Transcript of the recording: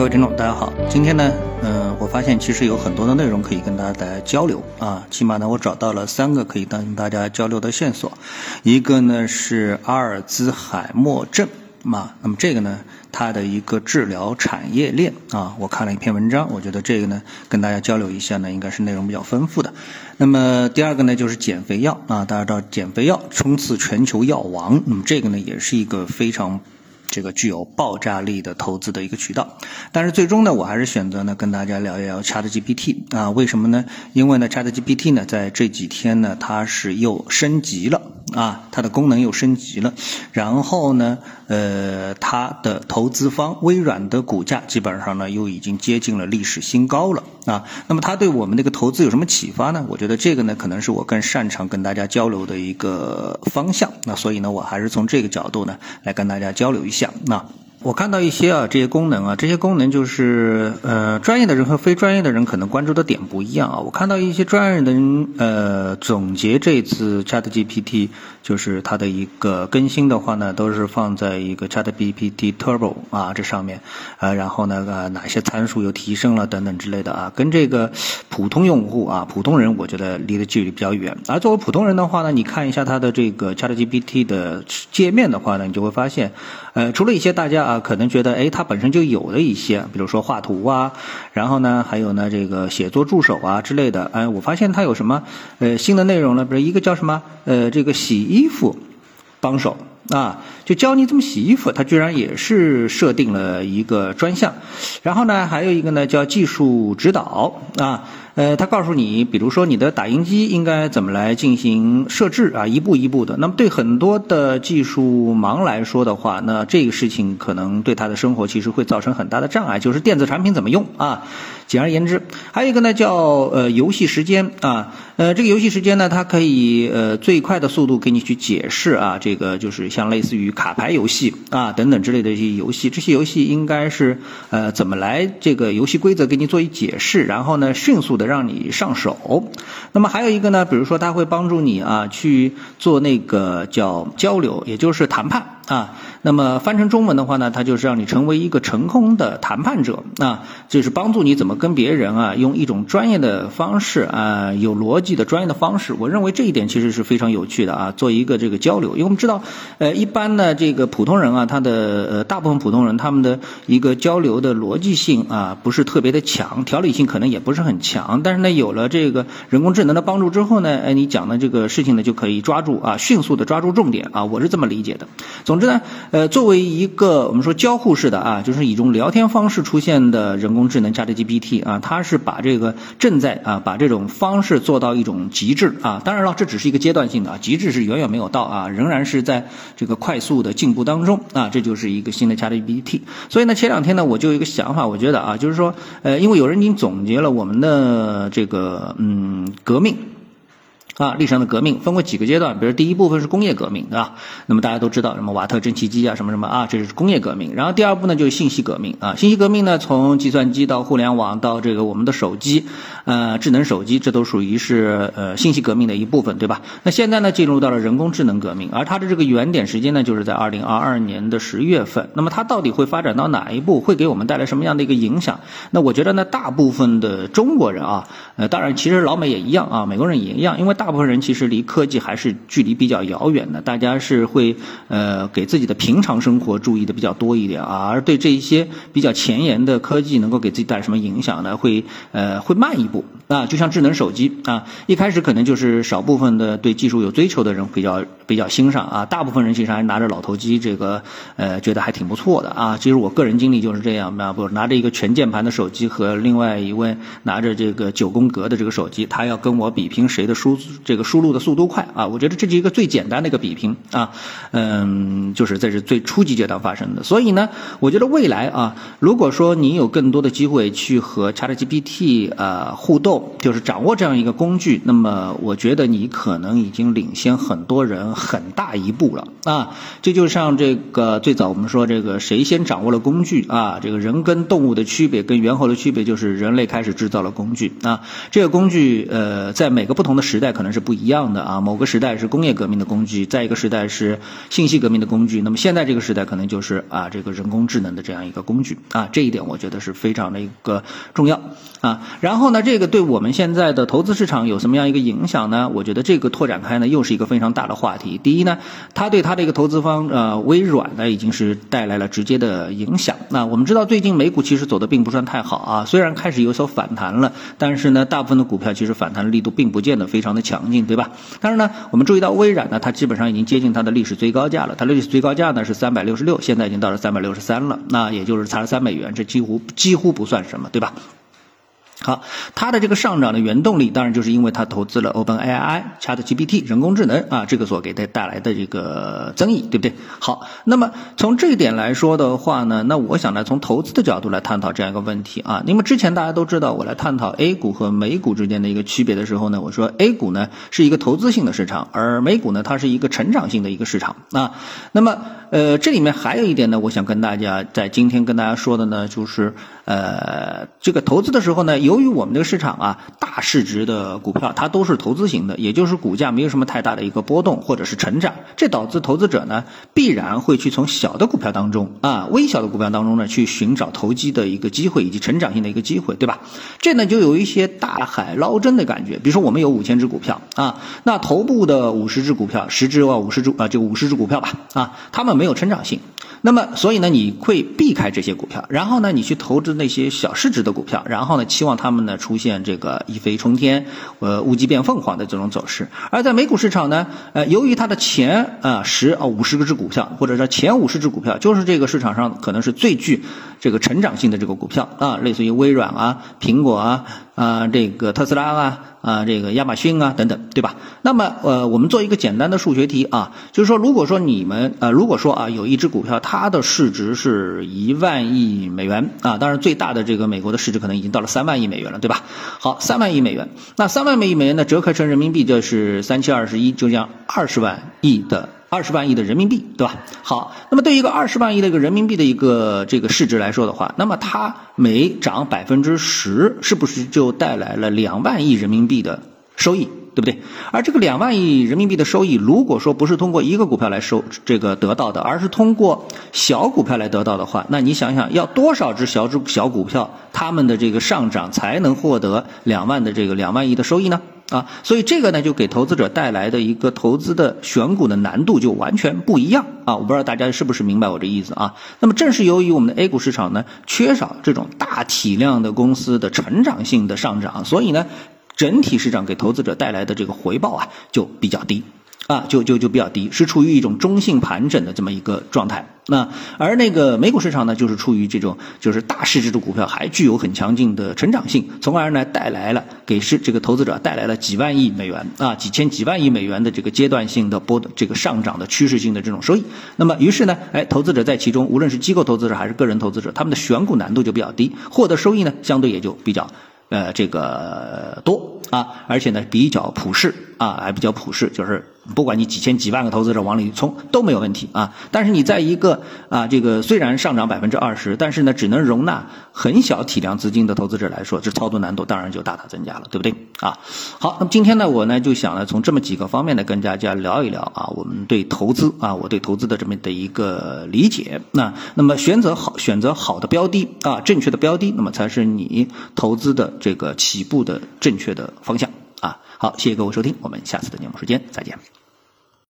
各位听众，大家好。今天呢，嗯、我发现其实有很多的内容可以跟大家来交流啊。起码呢，我找到了三个可以跟大家交流的线索。一个呢是阿尔兹海默症嘛，那么这个呢，它的一个治疗产业链啊，我看了一篇文章，我觉得这个呢跟大家交流一下呢，应该是内容比较丰富的。那么第二个呢就是减肥药啊，大家知道减肥药冲刺全球药王，那么这个呢也是一个非常。这个具有爆炸力的投资的一个渠道，但是最终呢，我还是选择呢跟大家聊一聊 ChatGPT 啊，为什么呢？因为呢 ChatGPT 呢在这几天呢它是又升级了啊，它的功能又升级了，然后呢，呃，它的投资方微软的股价基本上呢又已经接近了历史新高了啊，那么它对我们这个投资有什么启发呢？我觉得这个呢可能是我更擅长跟大家交流的一个方向，那所以呢我还是从这个角度呢来跟大家交流一下。那我看到一些啊，这些功能啊，这些功能就是呃，专业的人和非专业的人可能关注的点不一样啊。我看到一些专业的人呃总结这次 ChatGPT 就是它的一个更新的话呢，都是放在一个 ChatGPT Turbo 啊这上面啊，然后呢呃哪些参数又提升了等等之类的啊，跟这个普通用户啊普通人我觉得离的距离比较远。而作为普通人的话呢，你看一下它的这个 ChatGPT 的界面的话呢，你就会发现呃除了一些大家啊可能觉得哎它本身就有的一些，比如说画图啊，然后呢还有呢这个写作助手啊之类的，哎我发现它有什么呃新的内容呢？比如一个叫什么呃这个洗衣服帮手。啊，就教你怎么洗衣服，它居然也是设定了一个专项，然后呢，还有一个呢叫技术指导啊，呃，它告诉你，比如说你的打印机应该怎么来进行设置啊，一步一步的。那么对很多的技术盲来说的话，那这个事情可能对他的生活其实会造成很大的障碍，就是电子产品怎么用啊。简而言之，还有一个呢叫呃游戏时间啊，呃这个游戏时间呢，它可以呃最快的速度给你去解释啊，这个就是像类似于卡牌游戏啊等等之类的一些游戏，这些游戏应该是呃怎么来这个游戏规则给你做一解释，然后呢迅速让你上手。那么还有一个呢，比如说他会帮助你啊去做那个叫交流，也就是谈判。啊，那么翻成中文的话呢，它就是让你成为一个成功的谈判者啊，就是帮助你怎么跟别人啊，用一种专业的方式啊，有逻辑的专业的方式。我认为这一点其实是非常有趣的啊，做一个这个交流。因为我们知道，呃，一般呢，这个普通人啊，他的呃大部分普通人他们的一个交流的逻辑性啊，不是特别的强，条理性可能也不是很强。但是呢，有了这个人工智能的帮助之后呢，哎，你讲的这个事情呢，就可以抓住啊，迅速的抓住重点啊，我是这么理解的。总呢，呃，作为一个我们说交互式的啊，就是以一种聊天方式出现的人工智能 ChatGPT 啊，它是把这个正在啊把这种方式做到一种极致啊。当然了，这只是一个阶段性的啊，极致是远远没有到啊，仍然是在这个快速的进步当中啊。这就是一个新的 ChatGPT。所以呢，前两天呢，我就有一个想法，我觉得啊，就是说，呃，因为有人已经总结了我们的这个嗯革命。啊，历史上的革命分为几个阶段，比如第一部分是工业革命，对吧？那么大家都知道什么瓦特蒸汽机啊，什么什么啊，这是工业革命。然后第二步呢就是信息革命啊，信息革命呢从计算机到互联网到这个我们的手机，呃，智能手机，这都属于是呃信息革命的一部分，对吧？那现在呢进入到了人工智能革命，而它的这个原点时间呢就是在二零二二年的十月份。那么它到底会发展到哪一步，会给我们带来什么样的一个影响？那我觉得呢，大部分的中国人啊，呃，当然其实老美也一样啊，美国人也一样，因为大部分人其实离科技还是距离比较遥远的，大家是会呃给自己的平常生活注意的比较多一点啊，而对这一些比较前沿的科技能够给自己带来什么影响呢？会呃会慢一步啊，就像智能手机啊，一开始可能就是少部分的对技术有追求的人比较比较欣赏啊，大部分人其实还拿着老头机，这个呃觉得还挺不错的啊。其实我个人经历就是这样啊，不拿着一个全键盘的手机和另外一位拿着这个九宫格的这个手机，他要跟我比拼谁的输这个输入的速度快啊！我觉得这是一个最简单的一个比拼啊，嗯，就是这是最初级阶段发生的。所以呢，我觉得未来啊，如果说你有更多的机会去和 ChatGPT 呃互动，就是掌握这样一个工具，那么我觉得你可能已经领先很多人很大一步了啊！这就像这个最早我们说这个谁先掌握了工具啊？这个人跟动物的区别跟猿猴的区别就是人类开始制造了工具啊。这个工具呃，在每个不同的时代可能是不一样的啊。某个时代是工业革命的工具，在一个时代是信息革命的工具，那么现在这个时代可能就是啊这个人工智能的这样一个工具啊。这一点我觉得是非常的一个重要啊。然后呢，这个对我们现在的投资市场有什么样一个影响呢？我觉得这个拓展开呢，又是一个非常大的话题。第一呢，它对它的一个投资方呃微软呢，已经是带来了直接的影响。那我们知道最近美股其实走的并不算太好啊，虽然开始有所反弹了，但是呢，大部分的股票其实反弹力度并不见得非常的强劲，对吧？但是呢，我们注意到微软呢，它基本上已经接近它的历史最高价了，它的历史最高价呢是三百六十六，现在已经到了三百六十三了，那也就是差了三美元，这几乎几乎不算什么，对吧？好，它的这个上涨的原动力，当然就是因为它投资了 Open AI、ChatGPT 人工智能啊，这个所给它带来的这个增益，对不对？好，那么从这一点来说的话呢，那我想呢，从投资的角度来探讨这样一个问题啊。那么之前大家都知道，我来探讨 A 股和美股之间的一个区别的时候呢，我说 A 股呢是一个投资性的市场，而美股呢它是一个成长性的一个市场啊。那么呃，这里面还有一点呢，我想跟大家在今天跟大家说的呢，就是呃，这个投资的时候呢，由于我们这个市场啊，大市值的股票它都是投资型的，也就是股价没有什么太大的一个波动或者是成长，这导致投资者呢必然会去从小的股票当中啊，微小的股票当中呢去寻找投机的一个机会以及成长性的一个机会，对吧？这呢就有一些大海捞针的感觉。比如说我们有五千只股票啊，那头部的五十只股票，十只啊五十只啊就五十只股票吧啊，他们没有成长性。那么，所以呢，你会避开这些股票，然后呢，你去投资那些小市值的股票，然后呢，期望他们呢出现这个一飞冲天、呃乌鸡变凤凰的这种走势。而在美股市场呢，呃，由于它的前啊十啊五十个只股票，或者说前五十只股票，就是这个市场上可能是最具这个成长性的这个股票啊，类似于微软啊、苹果啊。啊，这个特斯拉啊，啊，这个亚马逊啊，等等，对吧？那么，呃，我们做一个简单的数学题啊，就是说，如果说你们，呃，如果说啊，有一只股票，它的市值是一万亿美元啊，当然最大的这个美国的市值可能已经到了三万亿美元了，对吧？好，三万亿美元，那三万亿美元呢，折合成人民币就是三七二十一，就这样二十万亿的。二十万亿的人民币，对吧？好，那么对于一个二十万亿的一个人民币的一个这个市值来说的话，那么它每涨百分之十，是不是就带来了两万亿人民币的收益，对不对？而这个两万亿人民币的收益，如果说不是通过一个股票来收这个得到的，而是通过小股票来得到的话，那你想想要多少只小只小股票，它们的这个上涨才能获得两万的这个两万亿的收益呢？啊，所以这个呢，就给投资者带来的一个投资的选股的难度就完全不一样啊！我不知道大家是不是明白我这意思啊？那么正是由于我们的 A 股市场呢，缺少这种大体量的公司的成长性的上涨，所以呢，整体市场给投资者带来的这个回报啊，就比较低。啊，就就就比较低，是处于一种中性盘整的这么一个状态。那而那个美股市场呢，就是处于这种就是大市值的股票还具有很强劲的成长性，从而呢带来了给是这个投资者带来了几万亿美元啊，几千几万亿美元的这个阶段性的波的这个上涨的趋势性的这种收益。那么于是呢，哎，投资者在其中，无论是机构投资者还是个人投资者，他们的选股难度就比较低，获得收益呢相对也就比较呃这个多啊，而且呢比较普适啊，还比较普适，就是。不管你几千几万个投资者往里冲都没有问题啊，但是你在一个啊这个虽然上涨百分之二十，但是呢只能容纳很小体量资金的投资者来说，这操作难度当然就大大增加了，对不对啊？好，那么今天呢我呢就想呢从这么几个方面呢跟大家聊一聊啊，我们对投资啊我对投资的这么的一个理解。那那么选择好选择好的标的啊正确的标的，那么才是你投资的这个起步的正确的方向啊。好，谢谢各位收听，我们下次的节目时间再见。